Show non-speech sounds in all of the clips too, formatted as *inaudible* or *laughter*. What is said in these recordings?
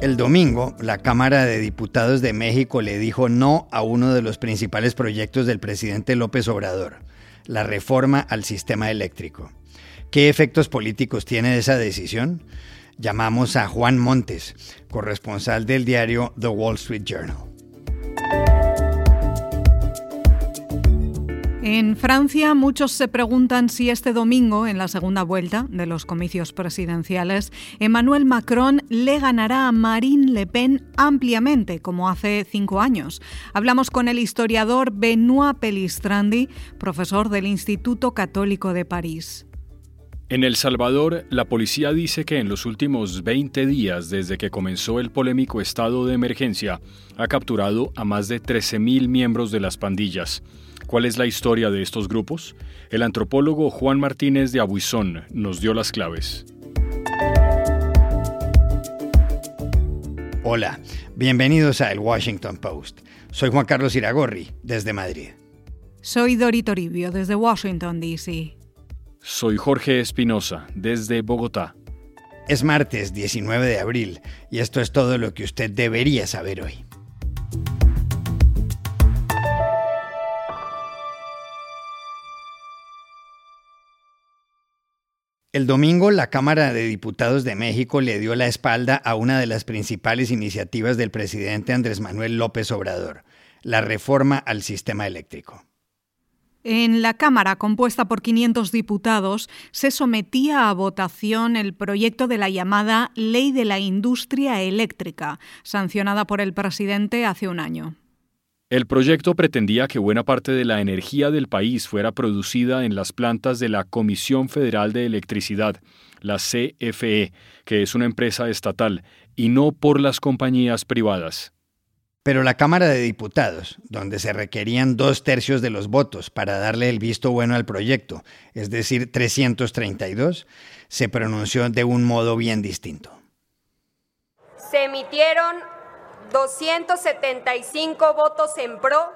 El domingo, la Cámara de Diputados de México le dijo no a uno de los principales proyectos del presidente López Obrador, la reforma al sistema eléctrico. ¿Qué efectos políticos tiene esa decisión? Llamamos a Juan Montes, corresponsal del diario The Wall Street Journal. En Francia muchos se preguntan si este domingo, en la segunda vuelta de los comicios presidenciales, Emmanuel Macron le ganará a Marine Le Pen ampliamente, como hace cinco años. Hablamos con el historiador Benoit Pelistrandi, profesor del Instituto Católico de París. En El Salvador, la policía dice que en los últimos 20 días desde que comenzó el polémico estado de emergencia, ha capturado a más de 13.000 miembros de las pandillas. ¿Cuál es la historia de estos grupos? El antropólogo Juan Martínez de Abuizón nos dio las claves. Hola, bienvenidos a El Washington Post. Soy Juan Carlos Iragorri, desde Madrid. Soy Dori Toribio, desde Washington, D.C. Soy Jorge Espinosa, desde Bogotá. Es martes 19 de abril y esto es todo lo que usted debería saber hoy. El domingo la Cámara de Diputados de México le dio la espalda a una de las principales iniciativas del presidente Andrés Manuel López Obrador, la reforma al sistema eléctrico. En la Cámara, compuesta por 500 diputados, se sometía a votación el proyecto de la llamada Ley de la Industria Eléctrica, sancionada por el presidente hace un año. El proyecto pretendía que buena parte de la energía del país fuera producida en las plantas de la Comisión Federal de Electricidad, la CFE, que es una empresa estatal, y no por las compañías privadas. Pero la Cámara de Diputados, donde se requerían dos tercios de los votos para darle el visto bueno al proyecto, es decir, 332, se pronunció de un modo bien distinto. Se emitieron 275 votos en pro,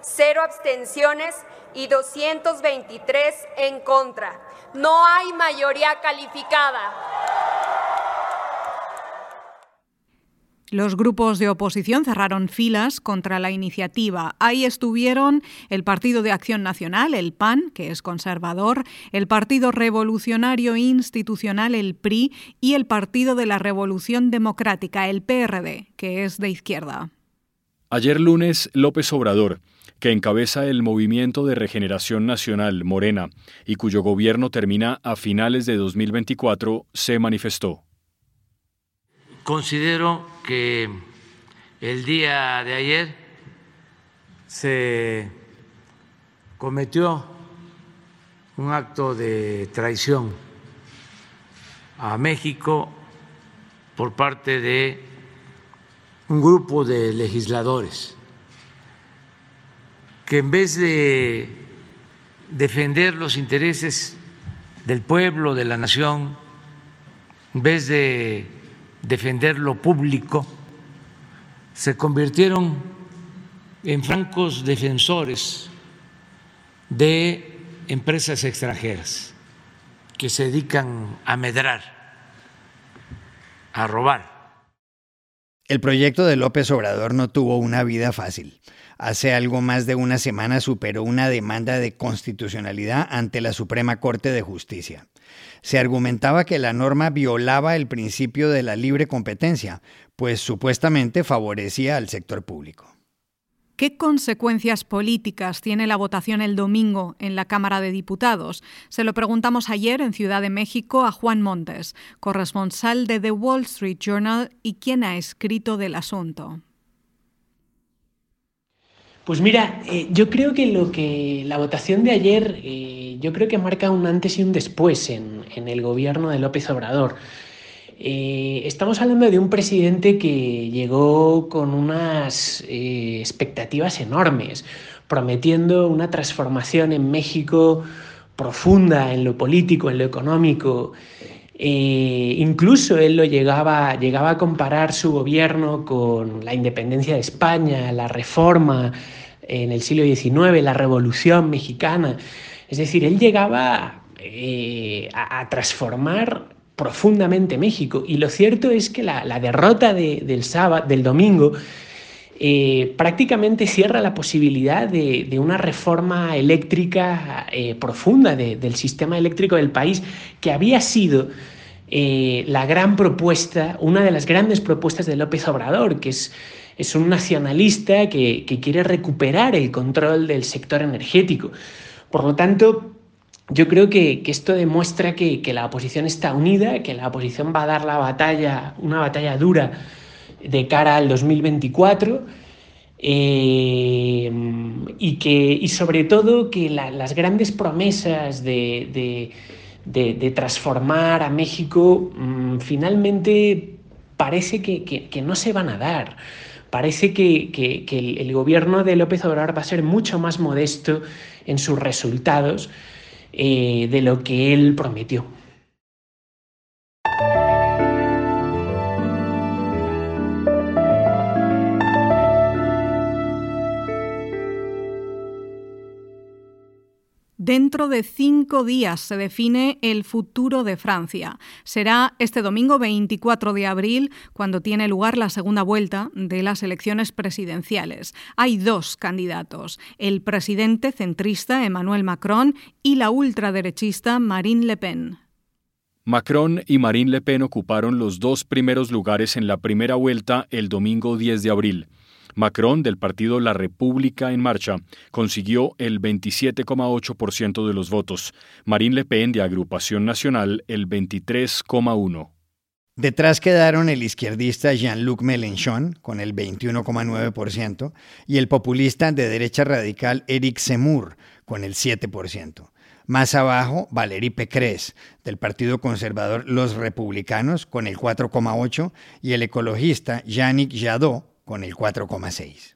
cero abstenciones y 223 en contra. No hay mayoría calificada. Los grupos de oposición cerraron filas contra la iniciativa. Ahí estuvieron el Partido de Acción Nacional, el PAN, que es conservador, el Partido Revolucionario Institucional, el PRI, y el Partido de la Revolución Democrática, el PRD, que es de izquierda. Ayer lunes, López Obrador, que encabeza el Movimiento de Regeneración Nacional, Morena, y cuyo gobierno termina a finales de 2024, se manifestó. Considero que el día de ayer se cometió un acto de traición a México por parte de un grupo de legisladores que en vez de defender los intereses del pueblo, de la nación, en vez de defender lo público, se convirtieron en francos defensores de empresas extranjeras que se dedican a medrar, a robar. El proyecto de López Obrador no tuvo una vida fácil. Hace algo más de una semana superó una demanda de constitucionalidad ante la Suprema Corte de Justicia se argumentaba que la norma violaba el principio de la libre competencia, pues supuestamente favorecía al sector público. ¿Qué consecuencias políticas tiene la votación el domingo en la Cámara de Diputados? Se lo preguntamos ayer en Ciudad de México a Juan Montes, corresponsal de The Wall Street Journal y quien ha escrito del asunto. Pues mira, eh, yo creo que lo que la votación de ayer, eh, yo creo que marca un antes y un después en, el gobierno de López Obrador. Eh, estamos hablando de un presidente que llegó con unas expectativas enormes, prometiendo una transformación en México profunda en lo político, en lo económico. Incluso él lo llegaba, llegaba a comparar su gobierno con la independencia de España, la reforma en el siglo XIX, la Revolución Mexicana. Es decir, él llegaba eh, a, transformar profundamente México. Y lo cierto es que la, derrota del, sábado, del domingo eh, prácticamente cierra la posibilidad de, una reforma eléctrica eh, profunda del sistema eléctrico del país, que había sido eh, la gran propuesta, una de las grandes propuestas de López Obrador, que es, es un nacionalista que, quiere recuperar el control del sector energético. Por lo tanto, yo creo que, esto demuestra que, la oposición está unida, que la oposición va a dar la batalla, una batalla dura de cara al 2024. Eh, y que y sobre todo que las grandes promesas de de, transformar a México, mm, finalmente parece que, no se van a dar. Parece que, el, gobierno de López Obrador va a ser mucho más modesto en sus resultados eh, de lo que él prometió. Dentro de cinco días se define el futuro de Francia. Será este domingo 24 de abril cuando tiene lugar la segunda vuelta de las elecciones presidenciales. Hay dos candidatos, el presidente centrista Emmanuel Macron y la ultraderechista Marine Le Pen. Macron y Marine Le Pen ocuparon los dos primeros lugares en la primera vuelta el domingo 10 de abril. Macron, del partido La República en Marcha, consiguió el 27,8% de los votos. Marine Le Pen, de Agrupación Nacional, el 23,1%. Detrás quedaron el izquierdista Jean-Luc Mélenchon con el 21,9% y el populista de derecha radical Eric Zemmour con el 7%. Más abajo, Valérie Pécresse, del Partido Conservador Los Republicanos, con el 4,8%, y el ecologista Yannick Jadot, con el 4,6.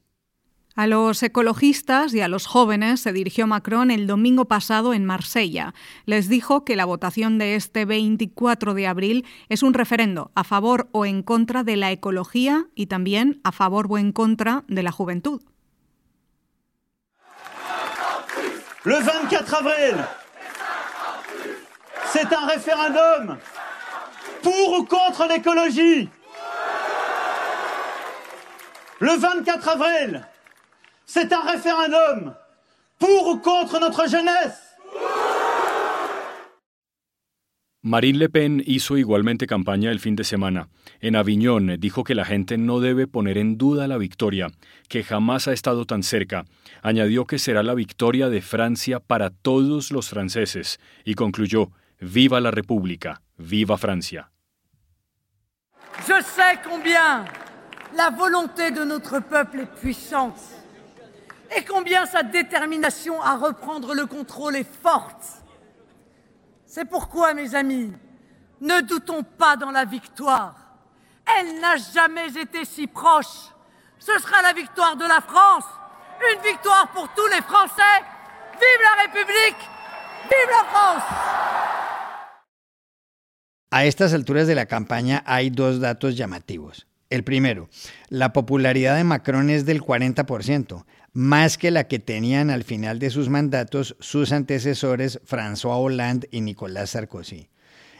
A los ecologistas y a los jóvenes se dirigió Macron el domingo pasado en Marsella. Les dijo que la votación de este 24 de abril es un referendo a favor o en contra de la ecología y también a favor o en contra de la juventud. Le 24 avril, c'est un référendum pour ou contre l'écologie. Le 24 avril, c'est un référendum pour ou contre notre jeunesse. Marine Le Pen hizo igualmente campaña el fin de semana. En Aviñón dijo que la gente no debe poner en duda la victoria, que jamás ha estado tan cerca. Añadió que será la victoria de Francia para todos los franceses y concluyó, Viva la República, viva Francia. Je sais combien la volonté de notre peuple est puissante et combien sa détermination à reprendre le contrôle est forte. C'est pourquoi, mes amis, ne doutons pas dans la victoire. Elle n'a jamais été si proche. Ce sera la victoire de la France, une victoire pour tous les Français. Vive la République, vive la France. A estas alturas de la campaña hay dos datos llamativos. El primero, la popularidad de Macron es del 40%, más que la que tenían al final de sus mandatos sus antecesores François Hollande y Nicolas Sarkozy.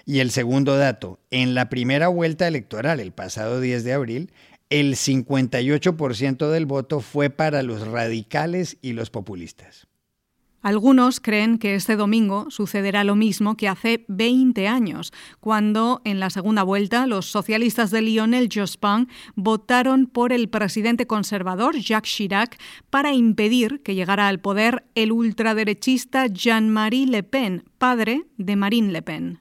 Y el segundo dato, en la primera vuelta electoral el pasado 10 de abril, el 58% del voto fue para los radicales y los populistas. Algunos creen que este domingo sucederá lo mismo que hace 20 años, cuando en la segunda vuelta los socialistas de Lionel Jospin votaron por el presidente conservador Jacques Chirac para impedir que llegara al poder el ultraderechista Jean-Marie Le Pen, padre de Marine Le Pen.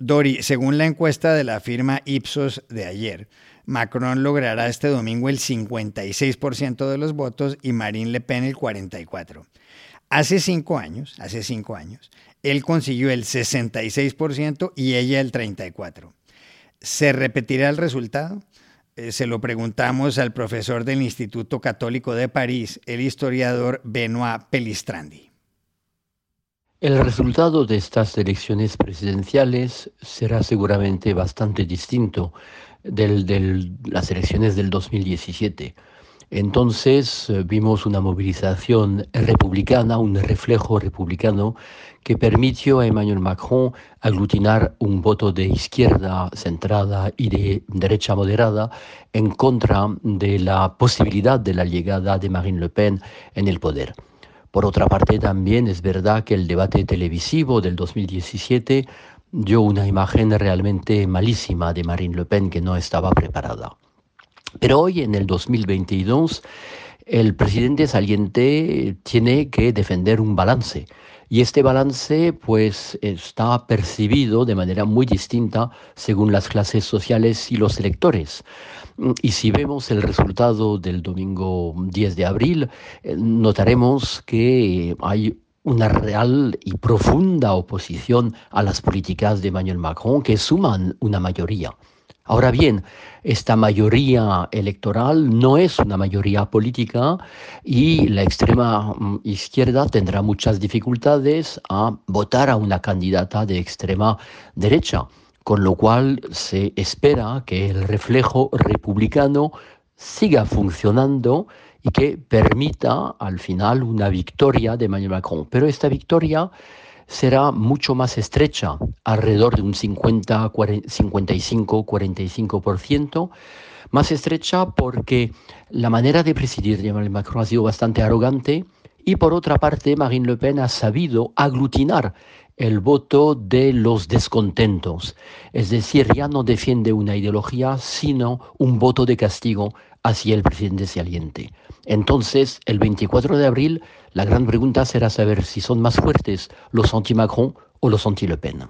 Dori, según la encuesta de la firma Ipsos de ayer, Macron logrará este domingo el 56% de los votos y Marine Le Pen el 44%. Hace cinco años, hace cinco años, él consiguió el 66% y ella el 34%. ¿Se repetirá el resultado? Eh, se lo preguntamos al profesor del Instituto Católico de París, el historiador Benoit Pelistrandi. El resultado de estas elecciones presidenciales será seguramente bastante distinto de las elecciones del 2017 Entonces eh, vimos una movilización republicana, un reflejo republicano que permitió a Emmanuel Macron aglutinar un voto de izquierda centrada y de derecha moderada en contra de la posibilidad de la llegada de Marine Le Pen en el poder. Por otra parte, también es verdad que el debate televisivo del 2017 dio una imagen realmente malísima de Marine Le Pen que no estaba preparada. Pero hoy, en el 2022, el presidente saliente tiene que defender un balance. Y este balance pues está percibido de manera muy distinta según las clases sociales y los electores. Y si vemos el resultado del domingo 10 de abril, eh, notaremos que hay una real y profunda oposición a las políticas de Emmanuel Macron que suman una mayoría. Ahora bien, esta mayoría electoral no es una mayoría política y la extrema mm, izquierda tendrá muchas dificultades a votar a una candidata de extrema derecha, con lo cual se espera que el reflejo republicano siga funcionando y que permita al final una victoria de Emmanuel Macron. Pero esta victoria será mucho más estrecha, alrededor de un 50, 55, 45%, más estrecha porque la manera de presidir de Emmanuel Macron ha sido bastante arrogante y por otra parte Marine Le Pen ha sabido aglutinar el voto de los descontentos. Es decir, ya no defiende una ideología, sino un voto de castigo hacia el presidente saliente. Entonces, el 24 de abril, la gran pregunta será saber si son más fuertes los anti-Macron o los anti-Le Pen.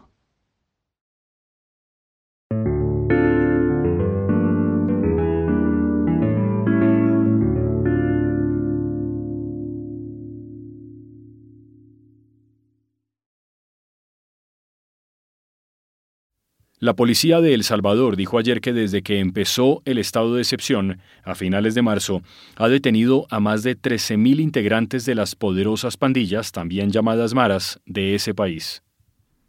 La policía de El Salvador dijo ayer que desde que empezó el estado de excepción, a finales de marzo, ha detenido a más de 13.000 integrantes de las poderosas pandillas, también llamadas maras, de ese país.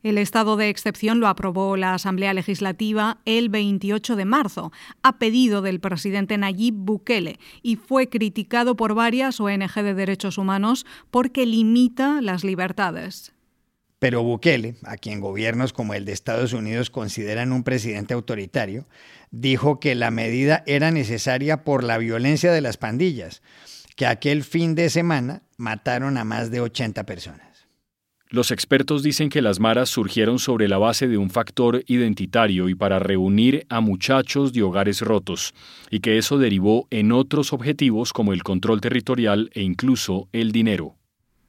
El estado de excepción lo aprobó la Asamblea Legislativa el 28 de marzo, a pedido del presidente Nayib Bukele, y fue criticado por varias ONG de derechos humanos porque limita las libertades. Pero Bukele, a quien gobiernos como el de Estados Unidos consideran un presidente autoritario, dijo que la medida era necesaria por la violencia de las pandillas, que aquel fin de semana mataron a más de 80 personas. Los expertos dicen que las maras surgieron sobre la base de un factor identitario y para reunir a muchachos de hogares rotos, y que eso derivó en otros objetivos como el control territorial e incluso el dinero.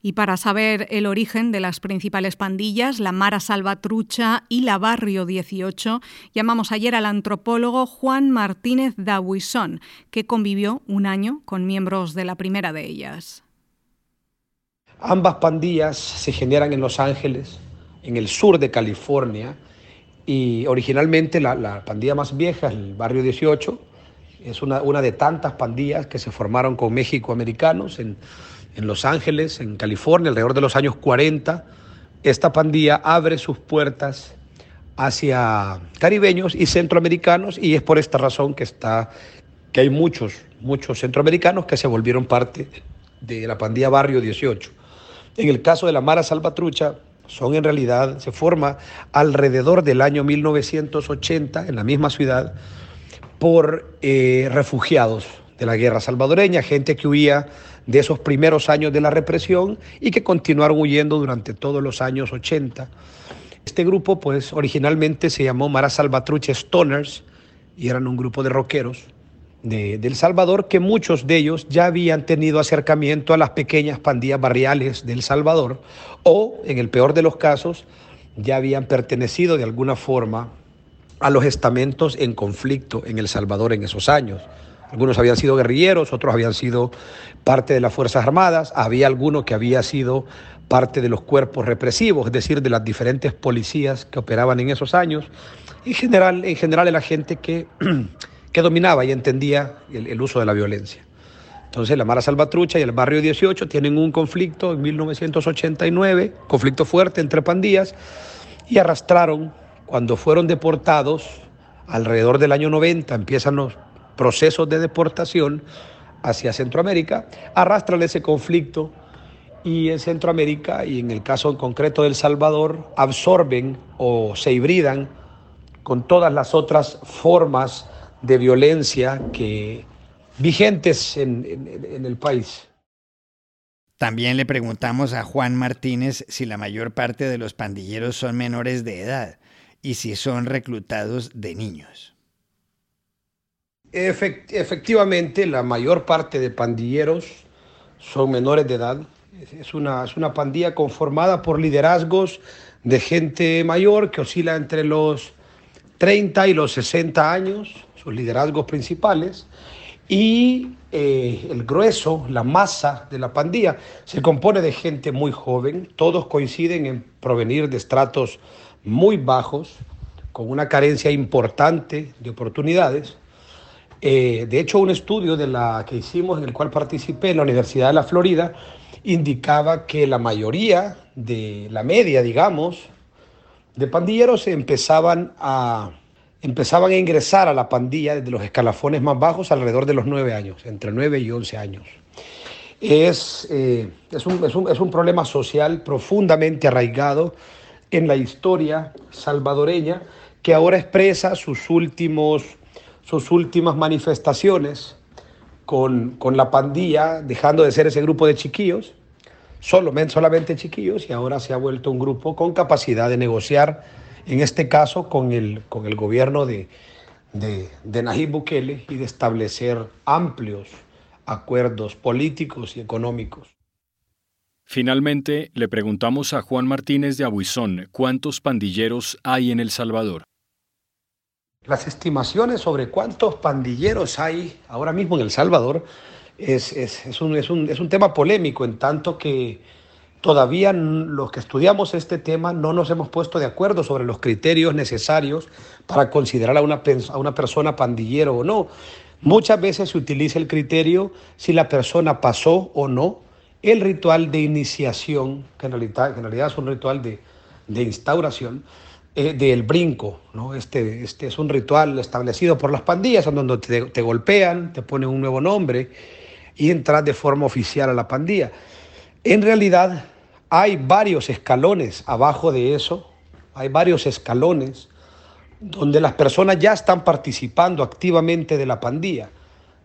Y para saber el origen de las principales pandillas, la Mara Salvatrucha y la Barrio 18, llamamos ayer al antropólogo Juan Martínez Dabuisón, que convivió un año con miembros de la primera de ellas. Ambas pandillas se generan en Los Ángeles, en el sur de California, y originalmente la, pandilla más vieja, el Barrio 18, es una, una de tantas pandillas que se formaron con México americanos en en Los Ángeles, en California, alrededor de los años 40, esta pandilla abre sus puertas hacia caribeños y centroamericanos y es por esta razón que está que hay muchos muchos centroamericanos que se volvieron parte de la pandilla Barrio 18. En el caso de la Mara Salvatrucha son en realidad se forma alrededor del año 1980 en la misma ciudad por eh, refugiados de la guerra salvadoreña, gente que huía de esos primeros años de la represión y que continuaron huyendo durante todos los años 80. Este grupo, pues, originalmente se llamó Mara Salvatrucha Stoners y eran un grupo de rockeros de, El Salvador que muchos de ellos ya habían tenido acercamiento a las pequeñas pandillas barriales del Salvador o, en el peor de los casos, ya habían pertenecido de alguna forma a los estamentos en conflicto en El Salvador en esos años. Algunos habían sido guerrilleros, otros habían sido parte de las Fuerzas Armadas, había alguno que había sido parte de los cuerpos represivos, es decir, de las diferentes policías que operaban en esos años. En general, en general la gente que, *clears throat* que dominaba y entendía el, el uso de la violencia. Entonces la Mara Salvatrucha y el Barrio 18 tienen un conflicto en 1989, conflicto fuerte entre pandillas, y arrastraron, cuando fueron deportados, alrededor del año 90, empiezan los procesos de deportación hacia Centroamérica, arrastran ese conflicto y en Centroamérica y en el caso en concreto del Salvador absorben o se hibridan con todas las otras formas de violencia que vigentes en, en el país. También le preguntamos a Juan Martínez si la mayor parte de los pandilleros son menores de edad y si son reclutados de niños. Efectivamente, la mayor parte de pandilleros son menores de edad. Es una, es una pandilla conformada por liderazgos de gente mayor que oscila entre los 30 y los 60 años, sus liderazgos principales, y eh, el grueso, la masa de la pandilla, se compone de gente muy joven, todos coinciden en provenir de estratos muy bajos, con una carencia importante de oportunidades. Eh, de hecho, un estudio de la que hicimos, en el cual participé en la Universidad de la Florida, indicaba que la mayoría de la media, digamos, de pandilleros empezaban a, empezaban a ingresar a la pandilla desde los escalafones más bajos alrededor de los nueve años, entre nueve y once años. Es, eh, es, un, es, un, es un problema social profundamente arraigado en la historia salvadoreña que ahora expresa sus, últimos, sus últimas manifestaciones con, con la pandilla, dejando de ser ese grupo de chiquillos, solo, solamente chiquillos, y ahora se ha vuelto un grupo con capacidad de negociar, en este caso con el, con el gobierno de, de, de Nayib Bukele y de establecer amplios acuerdos políticos y económicos. Finalmente, le preguntamos a Juan Martínez de Abuizón cuántos pandilleros hay en El Salvador. Las estimaciones sobre cuántos pandilleros hay ahora mismo en El Salvador es, es, es, un, es, un, es un tema polémico en tanto que todavía los que estudiamos este tema no nos hemos puesto de acuerdo sobre los criterios necesarios para considerar a una, a una persona pandillero o no. Muchas veces se utiliza el criterio si la persona pasó o no el ritual de iniciación, que en realidad, es un ritual de, de instauración, eh, del brinco. ¿no? Este, este es un ritual establecido por las pandillas, en donde te, te golpean, te ponen un nuevo nombre y entras de forma oficial a la pandilla. En realidad hay varios escalones abajo de eso, hay varios escalones donde las personas ya están participando activamente de la pandilla.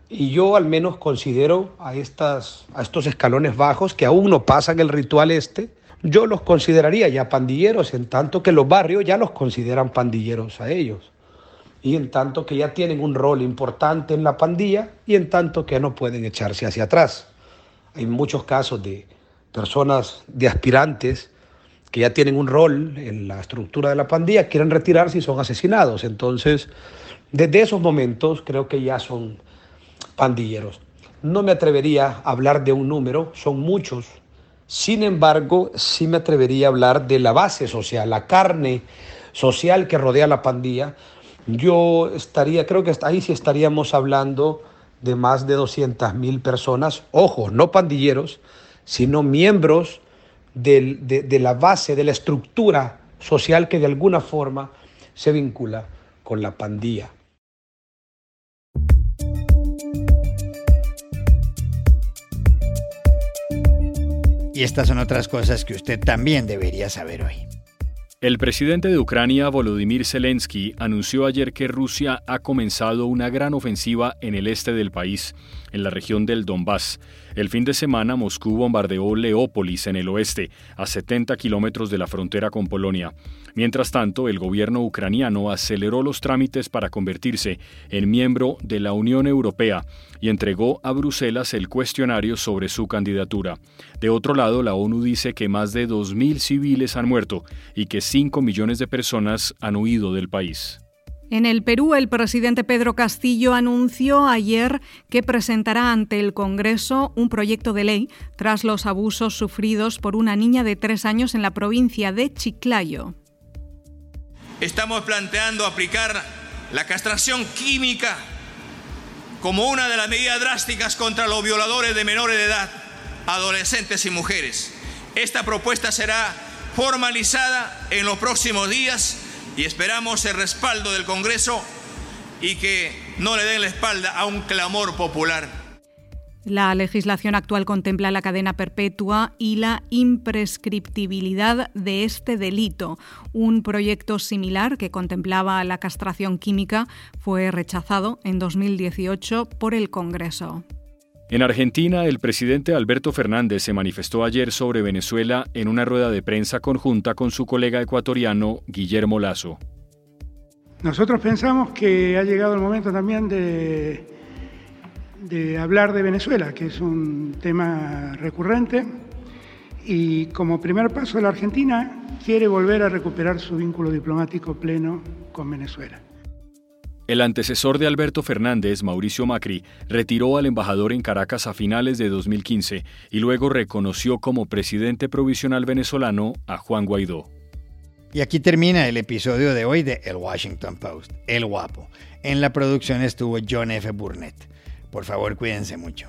Y yo al menos considero a, estas, a estos escalones bajos que aún no pasan el ritual este, yo los consideraría ya pandilleros, en tanto que los barrios ya los consideran pandilleros a ellos. Y en tanto que ya tienen un rol importante en la pandilla y en tanto que no pueden echarse hacia atrás. Hay muchos casos de personas, de aspirantes, que ya tienen un rol en la estructura de la pandilla, quieren retirarse y son asesinados. Entonces, desde esos momentos creo que ya son pandilleros. No me atrevería a hablar de un número, son muchos, sin embargo, sí me atrevería a hablar de la base social, la carne social que rodea la pandilla. Yo estaría, creo que ahí sí estaríamos hablando de más de 200 mil personas, ojo, no pandilleros, sino miembros de, de, de la base, de la estructura social que de alguna forma se vincula con la pandilla. Y estas son otras cosas que usted también debería saber hoy. El presidente de Ucrania, Volodymyr Zelensky, anunció ayer que Rusia ha comenzado una gran ofensiva en el este del país, en la región del Donbass. El fin de semana Moscú bombardeó Leópolis en el oeste, a 70 kilómetros de la frontera con Polonia. Mientras tanto, el gobierno ucraniano aceleró los trámites para convertirse en miembro de la Unión Europea y entregó a Bruselas el cuestionario sobre su candidatura. De otro lado, la ONU dice que más de 2.000 civiles han muerto y que 5 millones de personas han huido del país. En el Perú, el presidente Pedro Castillo anunció ayer que presentará ante el Congreso un proyecto de ley tras los abusos sufridos por una niña de tres años en la provincia de Chiclayo. Estamos planteando aplicar la castración química como una de las medidas drásticas contra los violadores de menores de edad, adolescentes y mujeres. Esta propuesta será formalizada en los próximos días y esperamos el respaldo del Congreso y que no le den la espalda a un clamor popular. La legislación actual contempla la cadena perpetua y la imprescriptibilidad de este delito. Un proyecto similar que contemplaba la castración química fue rechazado en 2018 por el Congreso. En Argentina, el presidente Alberto Fernández se manifestó ayer sobre Venezuela en una rueda de prensa conjunta con su colega ecuatoriano Guillermo Lazo. Nosotros pensamos que ha llegado el momento también de hablar de Venezuela, que es un tema recurrente, y como primer paso la Argentina quiere volver a recuperar su vínculo diplomático pleno con Venezuela. El antecesor de Alberto Fernández, Mauricio Macri, retiró al embajador en Caracas a finales de 2015 y luego reconoció como presidente provisional venezolano a Juan Guaidó. Y aquí termina el episodio de hoy de El Washington Post, El Guapo. En la producción estuvo John F. Burnett. Por favor, cuídense mucho.